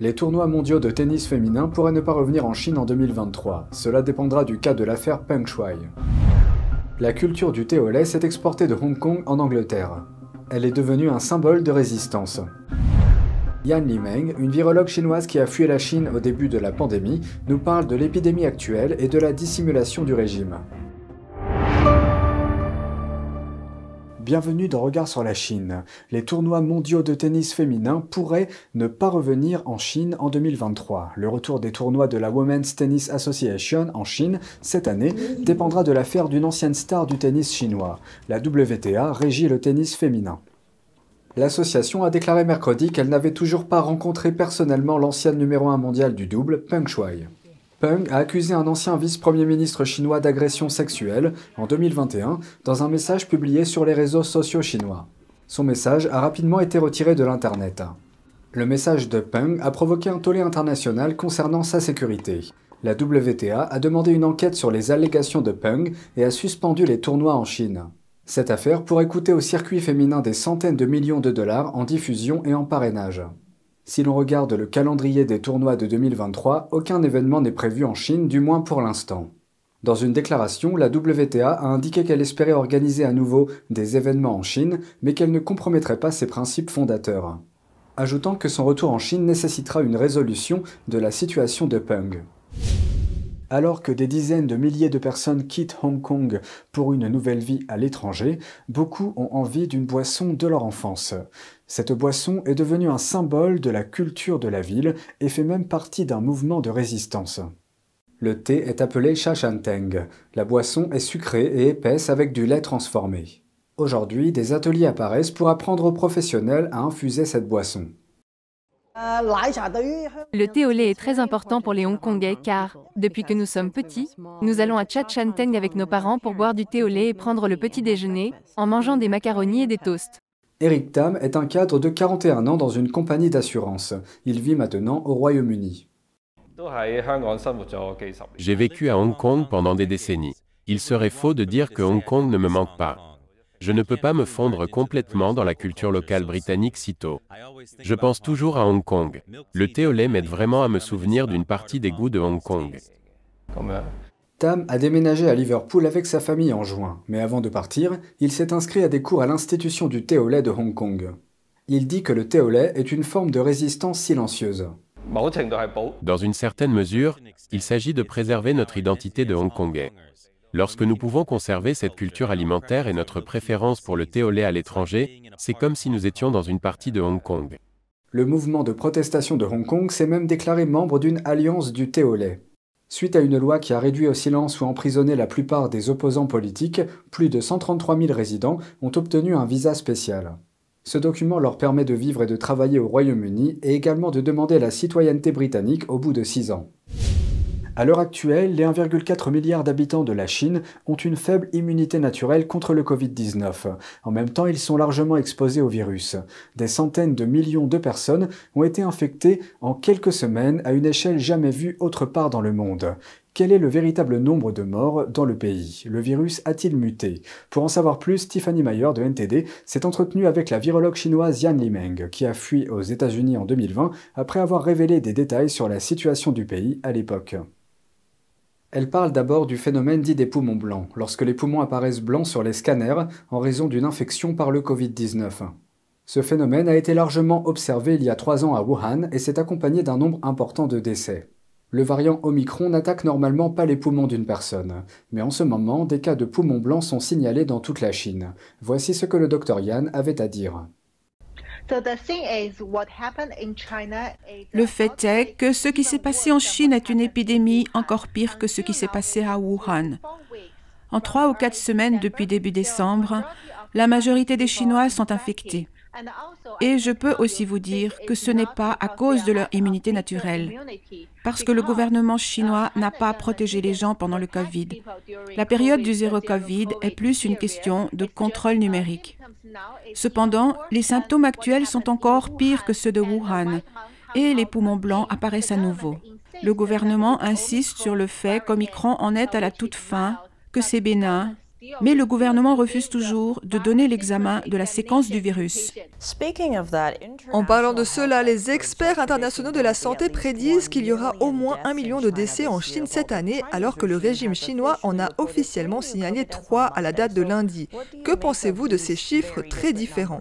Les tournois mondiaux de tennis féminin pourraient ne pas revenir en Chine en 2023. Cela dépendra du cas de l'affaire Peng Shuai. La culture du thé au lait s'est exportée de Hong Kong en Angleterre. Elle est devenue un symbole de résistance. Yan Limeng, une virologue chinoise qui a fui la Chine au début de la pandémie, nous parle de l'épidémie actuelle et de la dissimulation du régime. Bienvenue dans Regard sur la Chine. Les tournois mondiaux de tennis féminin pourraient ne pas revenir en Chine en 2023. Le retour des tournois de la Women's Tennis Association en Chine cette année dépendra de l'affaire d'une ancienne star du tennis chinois. La WTA régit le tennis féminin. L'association a déclaré mercredi qu'elle n'avait toujours pas rencontré personnellement l'ancienne numéro 1 mondiale du double, Peng Shuai. Peng a accusé un ancien vice-premier ministre chinois d'agression sexuelle en 2021 dans un message publié sur les réseaux sociaux chinois. Son message a rapidement été retiré de l'Internet. Le message de Peng a provoqué un tollé international concernant sa sécurité. La WTA a demandé une enquête sur les allégations de Peng et a suspendu les tournois en Chine. Cette affaire pourrait coûter au circuit féminin des centaines de millions de dollars en diffusion et en parrainage. Si l'on regarde le calendrier des tournois de 2023, aucun événement n'est prévu en Chine, du moins pour l'instant. Dans une déclaration, la WTA a indiqué qu'elle espérait organiser à nouveau des événements en Chine, mais qu'elle ne compromettrait pas ses principes fondateurs. Ajoutant que son retour en Chine nécessitera une résolution de la situation de Peng. Alors que des dizaines de milliers de personnes quittent Hong Kong pour une nouvelle vie à l'étranger, beaucoup ont envie d'une boisson de leur enfance. Cette boisson est devenue un symbole de la culture de la ville et fait même partie d'un mouvement de résistance. Le thé est appelé Shashanteng. La boisson est sucrée et épaisse avec du lait transformé. Aujourd'hui, des ateliers apparaissent pour apprendre aux professionnels à infuser cette boisson. Le thé au lait est très important pour les Hongkongais car, depuis que nous sommes petits, nous allons à Chanteng avec nos parents pour boire du thé au lait et prendre le petit déjeuner, en mangeant des macaronis et des toasts. Eric Tam est un cadre de 41 ans dans une compagnie d'assurance. Il vit maintenant au Royaume-Uni. J'ai vécu à Hong Kong pendant des décennies. Il serait faux de dire que Hong Kong ne me manque pas. Je ne peux pas me fondre complètement dans la culture locale britannique sitôt. Je pense toujours à Hong Kong. Le thé au m'aide vraiment à me souvenir d'une partie des goûts de Hong Kong. Tam a déménagé à Liverpool avec sa famille en juin, mais avant de partir, il s'est inscrit à des cours à l'institution du thé au lait de Hong Kong. Il dit que le thé au lait est une forme de résistance silencieuse. Dans une certaine mesure, il s'agit de préserver notre identité de Hongkongais. Lorsque nous pouvons conserver cette culture alimentaire et notre préférence pour le thé au lait à l'étranger, c'est comme si nous étions dans une partie de Hong Kong. Le mouvement de protestation de Hong Kong s'est même déclaré membre d'une alliance du thé au lait. Suite à une loi qui a réduit au silence ou emprisonné la plupart des opposants politiques, plus de 133 000 résidents ont obtenu un visa spécial. Ce document leur permet de vivre et de travailler au Royaume-Uni et également de demander la citoyenneté britannique au bout de 6 ans. À l'heure actuelle, les 1,4 milliard d'habitants de la Chine ont une faible immunité naturelle contre le Covid-19. En même temps, ils sont largement exposés au virus. Des centaines de millions de personnes ont été infectées en quelques semaines à une échelle jamais vue autre part dans le monde. Quel est le véritable nombre de morts dans le pays? Le virus a-t-il muté? Pour en savoir plus, Tiffany Mayer de NTD s'est entretenue avec la virologue chinoise Yan Limeng, qui a fui aux États-Unis en 2020 après avoir révélé des détails sur la situation du pays à l'époque. Elle parle d'abord du phénomène dit des poumons blancs, lorsque les poumons apparaissent blancs sur les scanners en raison d'une infection par le Covid-19. Ce phénomène a été largement observé il y a trois ans à Wuhan et s'est accompagné d'un nombre important de décès. Le variant Omicron n'attaque normalement pas les poumons d'une personne, mais en ce moment, des cas de poumons blancs sont signalés dans toute la Chine. Voici ce que le docteur Yan avait à dire. Le fait est que ce qui s'est passé en Chine est une épidémie encore pire que ce qui s'est passé à Wuhan. En trois ou quatre semaines depuis début décembre, la majorité des Chinois sont infectés. Et je peux aussi vous dire que ce n'est pas à cause de leur immunité naturelle, parce que le gouvernement chinois n'a pas protégé les gens pendant le Covid. La période du zéro Covid est plus une question de contrôle numérique. Cependant, les symptômes actuels sont encore pires que ceux de Wuhan et les poumons blancs apparaissent à nouveau. Le gouvernement insiste sur le fait qu'Omicron en est à la toute fin, que c'est bénin Mais le gouvernement refuse toujours de donner l'examen de la séquence du virus. En parlant de cela, les experts internationaux de la santé prédisent qu'il y aura au moins un million de décès en Chine cette année, alors que le régime chinois en a officiellement signalé trois à la date de lundi. Que pensez-vous de ces chiffres très différents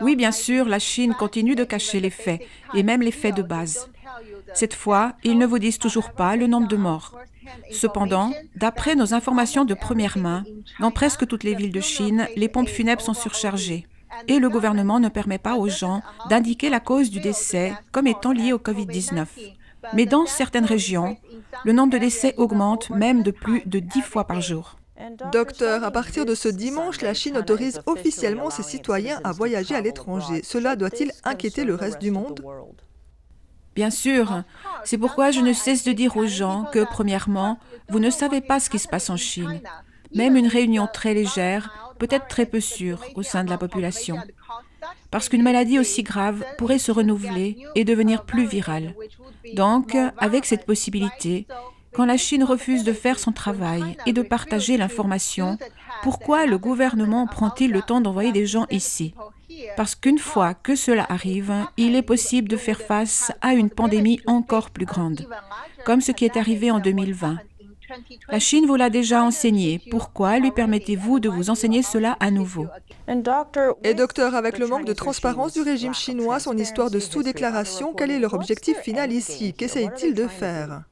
oui, bien sûr, la Chine continue de cacher les faits, et même les faits de base. Cette fois, ils ne vous disent toujours pas le nombre de morts. Cependant, d'après nos informations de première main, dans presque toutes les villes de Chine, les pompes funèbres sont surchargées et le gouvernement ne permet pas aux gens d'indiquer la cause du décès comme étant lié au Covid-19. Mais dans certaines régions, le nombre de décès augmente même de plus de 10 fois par jour. Docteur, à partir de ce dimanche, la Chine autorise officiellement ses citoyens à voyager à l'étranger. Cela doit-il inquiéter le reste du monde? Bien sûr, c'est pourquoi je ne cesse de dire aux gens que, premièrement, vous ne savez pas ce qui se passe en Chine. Même une réunion très légère peut être très peu sûre au sein de la population. Parce qu'une maladie aussi grave pourrait se renouveler et devenir plus virale. Donc, avec cette possibilité, quand la Chine refuse de faire son travail et de partager l'information, pourquoi le gouvernement prend-il le temps d'envoyer des gens ici? Parce qu'une fois que cela arrive, il est possible de faire face à une pandémie encore plus grande, comme ce qui est arrivé en 2020. La Chine vous l'a déjà enseigné. Pourquoi lui permettez-vous de vous enseigner cela à nouveau? Et docteur, avec le manque de transparence du régime chinois, son histoire de sous-déclaration, quel est leur objectif final ici? Qu'essayent-ils de faire?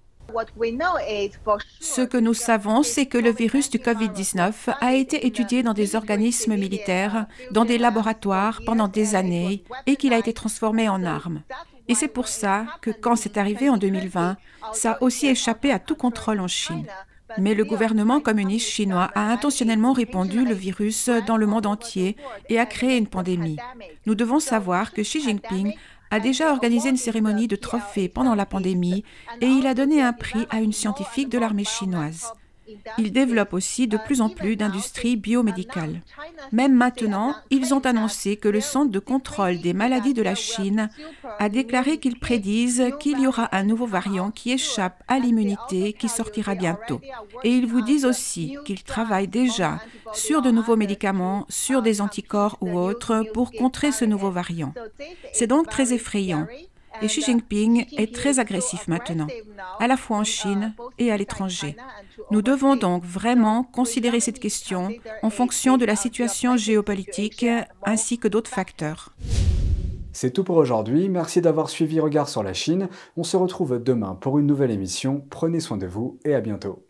Ce que nous savons, c'est que le virus du COVID-19 a été étudié dans des organismes militaires, dans des laboratoires pendant des années et qu'il a été transformé en arme. Et c'est pour ça que quand c'est arrivé en 2020, ça a aussi échappé à tout contrôle en Chine. Mais le gouvernement communiste chinois a intentionnellement répandu le virus dans le monde entier et a créé une pandémie. Nous devons savoir que Xi Jinping a déjà organisé une cérémonie de trophée pendant la pandémie et il a donné un prix à une scientifique de l'armée chinoise. Il développe aussi de plus en plus d'industries biomédicales. Même maintenant, ils ont annoncé que le Centre de contrôle des maladies de la Chine a déclaré qu'ils prédisent qu'il y aura un nouveau variant qui échappe à l'immunité qui sortira bientôt. Et ils vous disent aussi qu'ils travaillent déjà sur de nouveaux médicaments, sur des anticorps ou autres pour contrer ce nouveau variant. C'est donc très effrayant. Et Xi Jinping est très agressif maintenant, à la fois en Chine et à l'étranger. Nous devons donc vraiment considérer cette question en fonction de la situation géopolitique ainsi que d'autres facteurs. C'est tout pour aujourd'hui, merci d'avoir suivi Regard sur la Chine. On se retrouve demain pour une nouvelle émission. Prenez soin de vous et à bientôt.